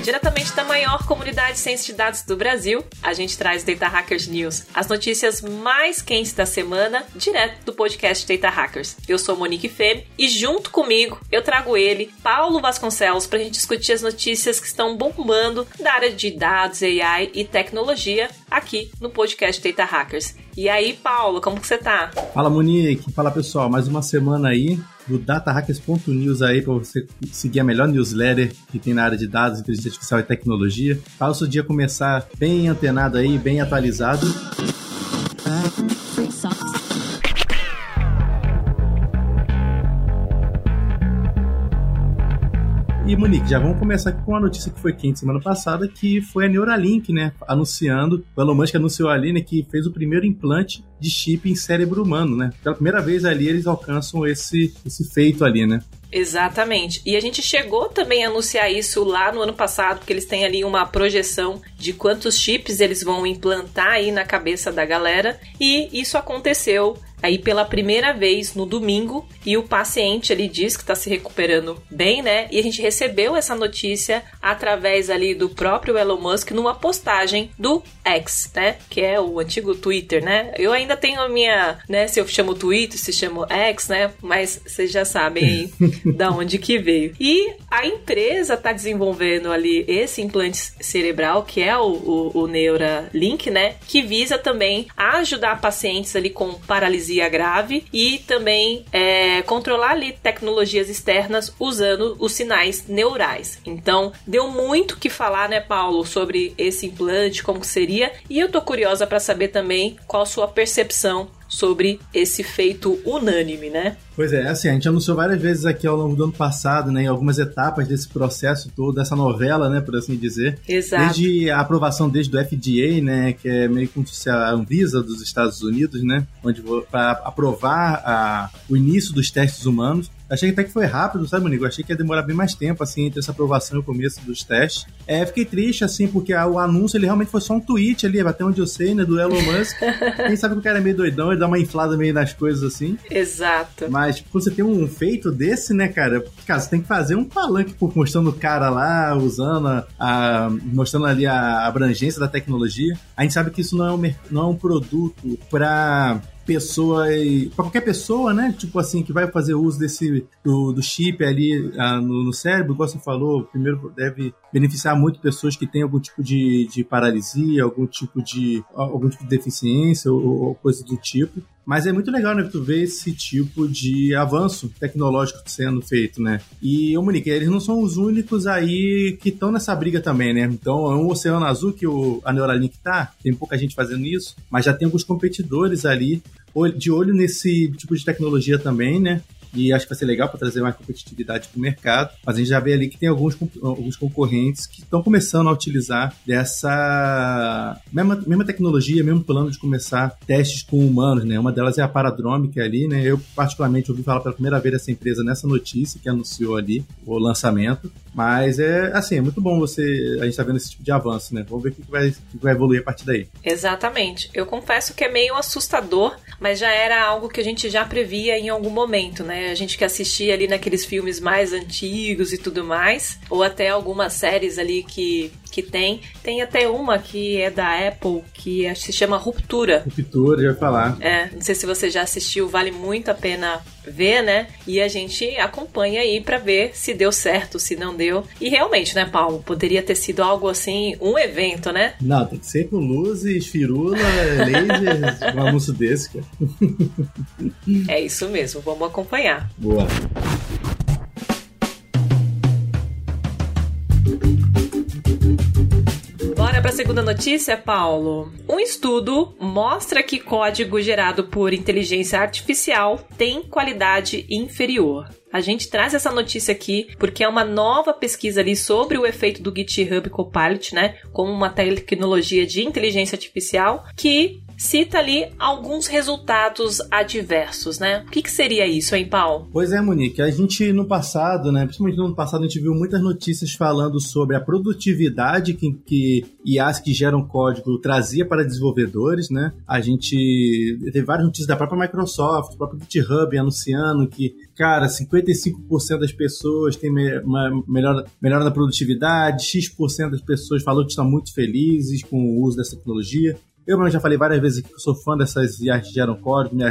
diretamente da maior comunidade de ciência de dados do Brasil, a gente traz Data Hackers News, as notícias mais quentes da semana, direto do podcast Data Hackers. Eu sou Monique Femme e junto comigo eu trago ele, Paulo Vasconcelos, para a gente discutir as notícias que estão bombando da área de dados, AI e tecnologia aqui no podcast Data Hackers. E aí, Paulo, como que você tá? Fala, Monique. Fala, pessoal. Mais uma semana aí do datahackers.news aí para você seguir a melhor newsletter que tem na área de dados, inteligência artificial e tecnologia. Para o seu dia começar bem antenado aí, bem atualizado. Já vamos começar com uma notícia que foi quente semana passada, que foi a Neuralink, né? Anunciando, o Elon Musk anunciou ali, né, que fez o primeiro implante de chip em cérebro humano, né? Pela primeira vez ali eles alcançam esse, esse feito ali, né? Exatamente. E a gente chegou também a anunciar isso lá no ano passado, porque eles têm ali uma projeção de quantos chips eles vão implantar aí na cabeça da galera. E isso aconteceu aí pela primeira vez no domingo e o paciente ali diz que está se recuperando bem, né? E a gente recebeu essa notícia através ali do próprio Elon Musk numa postagem do X, né? Que é o antigo Twitter, né? Eu ainda tenho a minha, né? Se eu chamo Twitter, se chamo X, né? Mas vocês já sabem da onde que veio. E a empresa está desenvolvendo ali esse implante cerebral, que é o, o, o Neuralink, né? Que visa também ajudar pacientes ali com paralisia grave e também é, controlar ali tecnologias externas usando os sinais neurais. Então, deu muito que falar, né, Paulo, sobre esse implante, como seria, e eu tô curiosa para saber também qual sua percepção sobre esse feito unânime, né? Pois é, assim, a gente anunciou várias vezes aqui ao longo do ano passado, né, em algumas etapas desse processo todo, dessa novela, né, por assim dizer. Exato. Desde a aprovação desde do FDA, né, que é meio como se a Anvisa dos Estados Unidos, né, onde para aprovar a, o início dos testes humanos, Achei até que foi rápido, sabe, Monigo? Achei que ia demorar bem mais tempo, assim, entre essa aprovação e o começo dos testes. É, fiquei triste, assim, porque o anúncio, ele realmente foi só um tweet ali, até onde eu sei, né, do Elon Musk. Quem sabe que o cara é meio doidão, ele dá uma inflada meio nas coisas, assim. Exato. Mas, tipo, quando você tem um feito desse, né, cara, cara, você tem que fazer um palanque mostrando o cara lá, usando a, a mostrando ali a abrangência da tecnologia. A gente sabe que isso não é um, não é um produto para pessoa para qualquer pessoa, né? Tipo assim, que vai fazer uso desse do, do chip ali ah, no, no, cérebro, igual você falou, primeiro deve beneficiar muito pessoas que têm algum tipo de, de paralisia, algum tipo de algum tipo de deficiência ou, ou coisa do tipo. Mas é muito legal, né, tu ver esse tipo de avanço tecnológico sendo feito, né? E, ô Monique, eles não são os únicos aí que estão nessa briga também, né? Então, é um oceano azul que o, a Neuralink tá, tem pouca gente fazendo isso, mas já tem alguns competidores ali de olho nesse tipo de tecnologia também, né? e acho que vai ser legal para trazer mais competitividade para o mercado. Mas a gente já vê ali que tem alguns, alguns concorrentes que estão começando a utilizar dessa mesma, mesma tecnologia, mesmo plano de começar testes com humanos, né? Uma delas é a Paradromic ali, né? Eu particularmente ouvi falar pela primeira vez dessa empresa nessa notícia que anunciou ali o lançamento. Mas é assim, é muito bom você a gente tá vendo esse tipo de avanço, né? Vamos ver o que, vai, que vai evoluir a partir daí. Exatamente. Eu confesso que é meio assustador, mas já era algo que a gente já previa em algum momento, né? A gente que assistia ali naqueles filmes mais antigos e tudo mais, ou até algumas séries ali que que tem. Tem até uma que é da Apple, que se chama Ruptura. Ruptura, já falar. É, não sei se você já assistiu, vale muito a pena ver, né? E a gente acompanha aí para ver se deu certo, se não deu. E realmente, né, Paulo? Poderia ter sido algo assim, um evento, né? Não, tem que ser com luzes, firula, lasers, um anúncio desse, cara. é isso mesmo, vamos acompanhar. Boa. Segunda notícia, Paulo. Um estudo mostra que código gerado por inteligência artificial tem qualidade inferior. A gente traz essa notícia aqui porque é uma nova pesquisa ali sobre o efeito do GitHub Copilot, né, como uma tecnologia de inteligência artificial que cita ali alguns resultados adversos, né? O que, que seria isso, hein, Paulo? Pois é, Monique. A gente no passado, né? Principalmente no ano passado, a gente viu muitas notícias falando sobre a produtividade que, que IAs que geram código trazia para desenvolvedores, né? A gente teve várias notícias da própria Microsoft, do próprio GitHub anunciando que cara, 55% das pessoas têm uma melhora, melhora da produtividade, X% das pessoas falou que estão muito felizes com o uso dessa tecnologia. Eu já falei várias vezes que sou fã dessas IAs que geram código, me,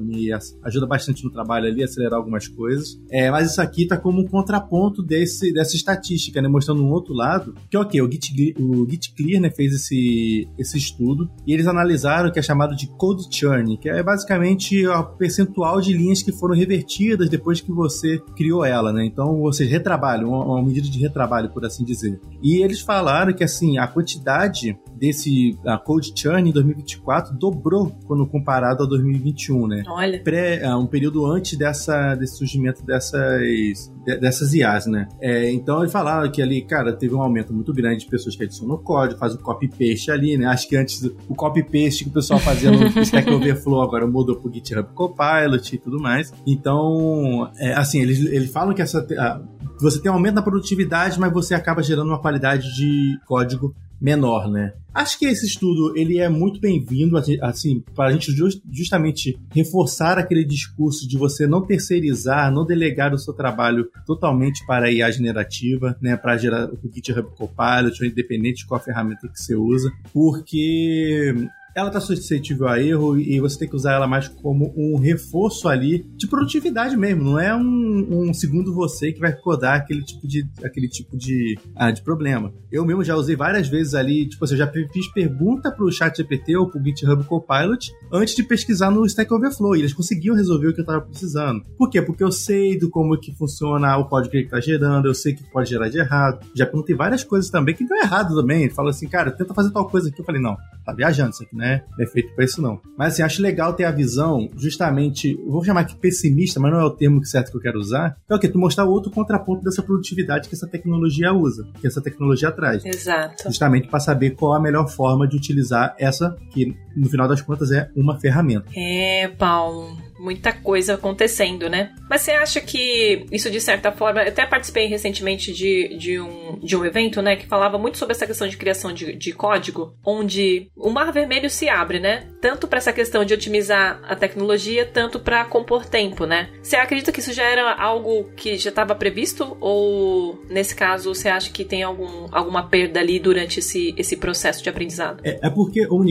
me, ajuda bastante no trabalho ali, acelerar algumas coisas. É, mas isso aqui está como um contraponto desse, dessa estatística, né, mostrando um outro lado, que ok, o Git, o Git né, fez esse, esse estudo e eles analisaram o que é chamado de code churn, que é basicamente o percentual de linhas que foram revertidas depois que você criou ela, né? Então, você retrabalho, uma, uma medida de retrabalho, por assim dizer. E eles falaram que assim, a quantidade desse a code churn em 2024 dobrou quando comparado a 2021, né? Olha. Pré, é, um período antes dessa, desse surgimento dessas, dessas IAs, né? É, então eles falaram que ali, cara, teve um aumento muito grande de pessoas que adicionam código, faz o copy-paste ali, né? Acho que antes o copy-paste que o pessoal fazia no Stack Overflow agora mudou pro GitHub Copilot e tudo mais. Então, é, assim, eles, eles falam que essa, a, você tem um aumento na produtividade, mas você acaba gerando uma qualidade de código menor, né? Acho que esse estudo ele é muito bem-vindo, assim, para a gente just, justamente reforçar aquele discurso de você não terceirizar, não delegar o seu trabalho totalmente para a IA generativa, né, para gerar o GitHub Copilot, independente de qual ferramenta que você usa, porque ela está suscetível a erro e você tem que usar ela mais como um reforço ali de produtividade mesmo. Não é um, um segundo você que vai codar aquele tipo de, aquele tipo de, ah, de problema. Eu mesmo já usei várias vezes ali, tipo, assim, eu já fiz pergunta pro chat GPT ou pro GitHub Copilot antes de pesquisar no Stack Overflow e eles conseguiam resolver o que eu estava precisando. Por quê? Porque eu sei do como que funciona o código que ele está gerando, eu sei que pode gerar de errado. Já perguntei várias coisas também que deu errado também. Fala assim, cara, tenta fazer tal coisa aqui. Eu falei, não, tá viajando isso aqui, né? Né? Não é feito para isso, não. Mas assim, acho legal ter a visão, justamente, vou chamar aqui pessimista, mas não é o termo certo que eu quero usar. É o quê? Tu mostrar outro contraponto dessa produtividade que essa tecnologia usa, que essa tecnologia traz. Exato. Justamente para saber qual a melhor forma de utilizar essa, que no final das contas é uma ferramenta. É, Paulo muita coisa acontecendo, né? Mas você acha que isso, de certa forma. Eu até participei recentemente de, de, um, de um evento, né? Que falava muito sobre essa questão de criação de, de código, onde o mar vermelho se abre, né? Tanto para essa questão de otimizar a tecnologia, tanto para compor tempo, né? Você acredita que isso já era algo que já estava previsto? Ou, nesse caso, você acha que tem algum, alguma perda ali durante esse, esse processo de aprendizado? É, é porque, ô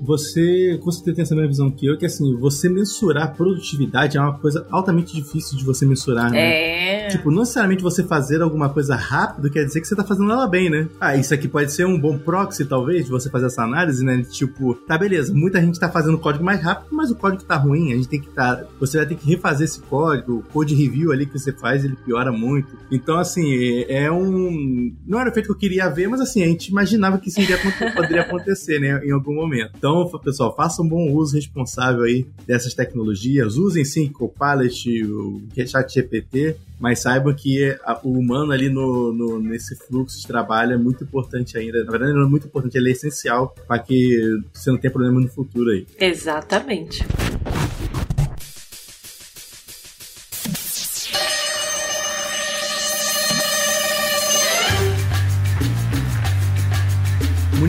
você, você tem essa mesma visão que eu, que assim, você mensurar produtividade é uma coisa altamente difícil de você mensurar, né? É. Tipo, não necessariamente você fazer alguma coisa rápido quer dizer que você tá fazendo ela bem, né? Ah, isso aqui pode ser um bom proxy, talvez, de você fazer essa análise, né? Tipo, tá beleza, muita gente tá fazendo código mais rápido, mas o código tá ruim, a gente tem que tá. Você vai ter que refazer esse código, o code review ali que você faz, ele piora muito. Então, assim, é, é um. Não era o efeito que eu queria ver, mas assim, a gente imaginava que isso iria, poderia acontecer, né? Em algum momento. Então, pessoal, façam um bom uso responsável aí dessas tecnologias usem sim Copilot, o Chat GPT, mas saibam que o humano ali no, no, nesse fluxo de trabalho é muito importante ainda. Na verdade, não é muito importante, ele é essencial para que você não tenha problema no futuro aí. Exatamente.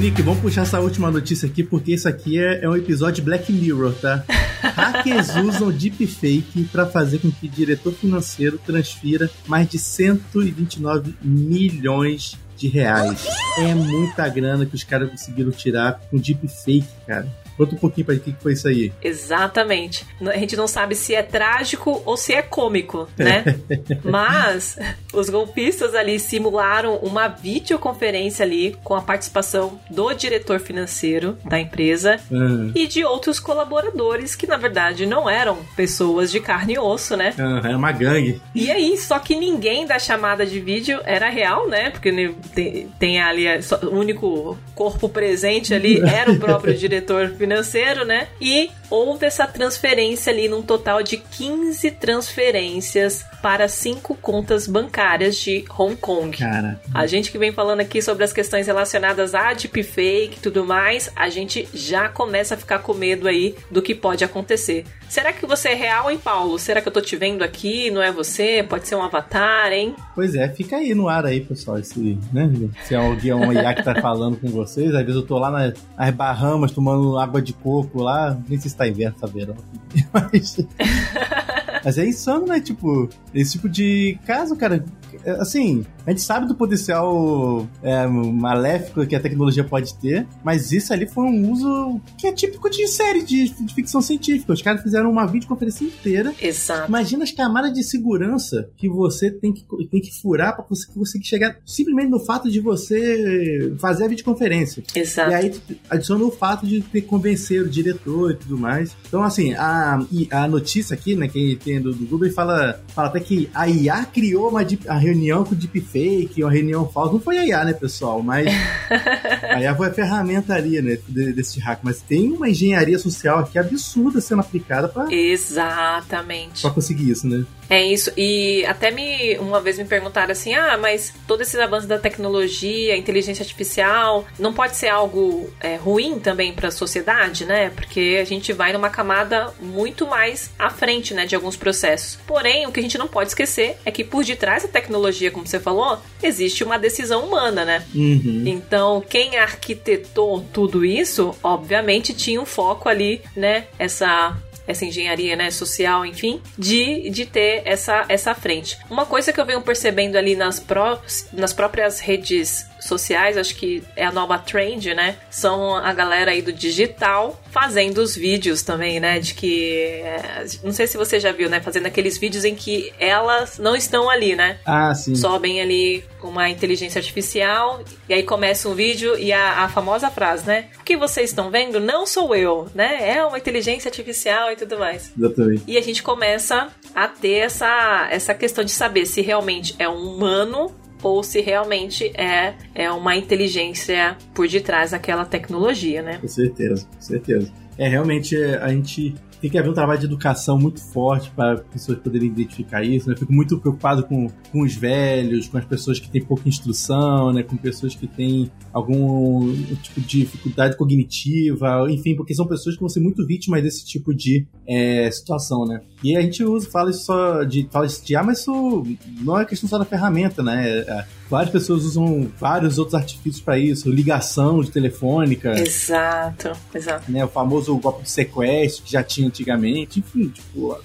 Monique, vamos puxar essa última notícia aqui, porque isso aqui é, é um episódio Black Mirror, tá? Hackers usam deepfake para fazer com que diretor financeiro transfira mais de 129 milhões de reais. É muita grana que os caras conseguiram tirar com deepfake, cara. Conta um pouquinho pra gente o que foi isso aí. Exatamente. A gente não sabe se é trágico ou se é cômico, né? Mas os golpistas ali simularam uma videoconferência ali com a participação do diretor financeiro da empresa uhum. e de outros colaboradores que, na verdade, não eram pessoas de carne e osso, né? Uhum, era uma gangue. E aí, só que ninguém da chamada de vídeo era real, né? Porque tem, tem ali o único corpo presente ali era o próprio diretor financeiro né? E houve essa transferência ali num total de 15 transferências para cinco contas bancárias de Hong Kong. Cara. A gente que vem falando aqui sobre as questões relacionadas a deepfake e tudo mais, a gente já começa a ficar com medo aí do que pode acontecer. Será que você é real, hein, Paulo? Será que eu tô te vendo aqui? Não é você? Pode ser um avatar, hein? Pois é, fica aí no ar aí, pessoal. Esse, né? Se é alguém, um IA que tá falando com vocês, às vezes eu tô lá nas, nas Bahamas tomando água de coco lá. Nem sei se tá inverno, tá verão. Mas. Mas é insano, né? Tipo, esse tipo de caso, cara. É, assim, a gente sabe do potencial é, maléfico que a tecnologia pode ter, mas isso ali foi um uso que é típico de série de, de ficção científica. Os caras fizeram uma videoconferência inteira. Exato. Imagina as camadas de segurança que você tem que, tem que furar para você conseguir chegar simplesmente no fato de você fazer a videoconferência. Exato. E aí adiciona o fato de ter que convencer o diretor e tudo mais. Então, assim, a, a notícia aqui, né, que tem do, do Google, fala, fala até que a IA criou uma, a reunião com o deepfake, uma reunião falsa. Não foi a IA, né, pessoal? Mas a IA foi a ferramenta ali, né, desse hack. Mas tem uma engenharia social aqui absurda sendo aplicada para Exatamente. Pra conseguir isso, né? É isso. E até me uma vez me perguntaram assim: ah, mas todos esses avanços da tecnologia, inteligência artificial, não pode ser algo é, ruim também para a sociedade, né? Porque a gente vai numa camada muito mais à frente, né, de alguns processos. Porém, o que a gente não pode esquecer é que por detrás da tecnologia, como você falou, existe uma decisão humana, né? Uhum. Então, quem arquitetou tudo isso, obviamente tinha um foco ali, né? Essa essa engenharia né, social, enfim, de, de ter essa, essa frente. Uma coisa que eu venho percebendo ali nas, pró nas próprias redes sociais, acho que é a nova trend, né? São a galera aí do digital fazendo os vídeos também, né? De que. É, não sei se você já viu, né? Fazendo aqueles vídeos em que elas não estão ali, né? Ah, sim. Sobem ali com uma inteligência artificial e aí começa um vídeo e a, a famosa frase, né? O que vocês estão vendo não sou eu, né? É uma inteligência artificial e tudo mais. Exatamente. E a gente começa a ter essa, essa questão de saber se realmente é um humano ou se realmente é, é uma inteligência por detrás daquela tecnologia, né? Com certeza, com certeza. É, realmente a gente tem que haver um trabalho de educação muito forte para pessoas poderem identificar isso. Né? Eu fico muito preocupado com, com os velhos, com as pessoas que têm pouca instrução, né? com pessoas que têm algum tipo de dificuldade cognitiva, enfim, porque são pessoas que vão ser muito vítimas desse tipo de é, situação, né? E a gente usa, fala isso só de, fala isso de ah, mas isso não é questão só da ferramenta, né? É, várias pessoas usam vários outros artifícios para isso, ligação de telefônica. Exato, exato. Né, o famoso golpe de sequestro que já tinha antigamente, enfim, tipo,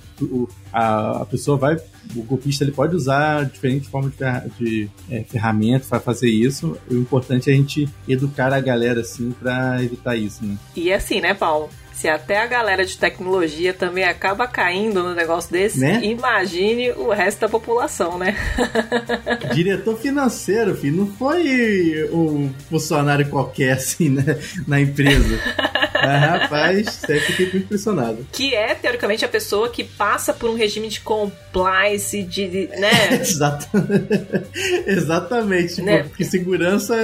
a, a pessoa vai, o golpista ele pode usar diferentes formas de, é, ferramentas para fazer isso. O importante é a gente educar a galera assim para evitar isso, né? E assim, né, Paulo? Se até a galera de tecnologia também acaba caindo no negócio desse, né? imagine o resto da população, né? Diretor financeiro, filho, não foi um funcionário qualquer assim, né? Na empresa. Ah, rapaz, até fiquei muito impressionado. Que é, teoricamente, a pessoa que passa por um regime de compliance, de. de né? Exatamente. Né? Porque segurança.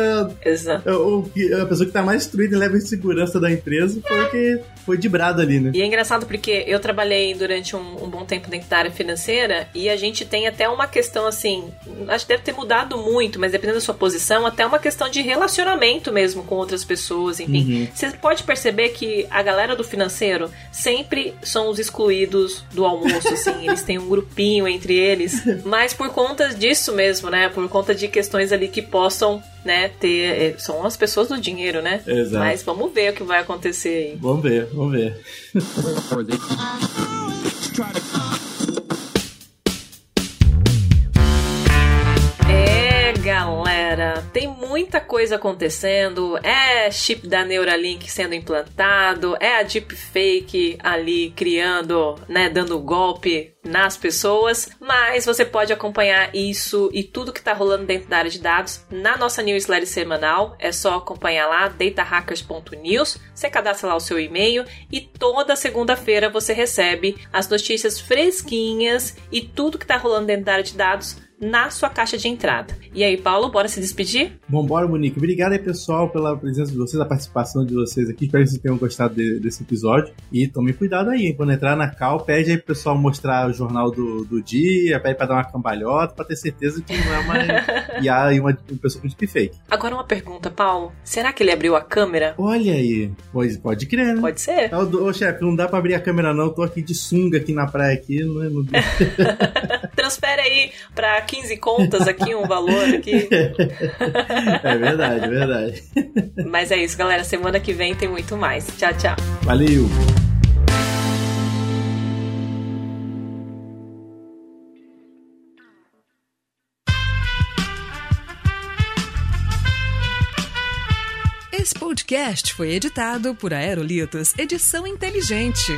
Exato. É o, a pessoa que tá mais instruída e leva em segurança da empresa foi o que foi de brado ali, né? E é engraçado porque eu trabalhei durante um, um, bom tempo dentro da área financeira e a gente tem até uma questão assim, acho que deve ter mudado muito, mas dependendo da sua posição, até uma questão de relacionamento mesmo com outras pessoas, enfim. Uhum. Você pode perceber que a galera do financeiro sempre são os excluídos do almoço, assim, eles têm um grupinho entre eles, mas por conta disso mesmo, né? Por conta de questões ali que possam né, ter. Eh, são as pessoas do dinheiro, né? Exato. Mas vamos ver o que vai acontecer aí. Vamos ver, vamos ver. Galera, tem muita coisa acontecendo. É chip da Neuralink sendo implantado, é a deepfake ali criando, né, dando golpe nas pessoas, mas você pode acompanhar isso e tudo que tá rolando dentro da área de dados na nossa newsletter semanal. É só acompanhar lá datahackers.news. Você cadastra lá o seu e-mail e toda segunda-feira você recebe as notícias fresquinhas e tudo que tá rolando dentro da área de dados na sua caixa de entrada. E aí, Paulo, bora se despedir? Vambora, Monique. Obrigado aí, pessoal, pela presença de vocês, a participação de vocês aqui. Espero que vocês tenham gostado de, desse episódio. E tome cuidado aí, hein? Quando entrar na Cal, pede aí pro pessoal mostrar o jornal do, do dia, pede pra dar uma cambalhota, pra ter certeza que não é uma IA e uma, uma pessoa com deepfake. Agora uma pergunta, Paulo. Será que ele abriu a câmera? Olha aí. Pois pode crer, né? Pode ser. Ô, ô chefe, não dá pra abrir a câmera não. Eu tô aqui de sunga aqui na praia aqui. Não, é, não... Transfere aí pra 15 contas aqui um valor aqui. é verdade, é verdade. Mas é isso, galera. Semana que vem tem muito mais. Tchau, tchau. Valeu. Esse podcast foi editado por Aerolitos Edição Inteligente.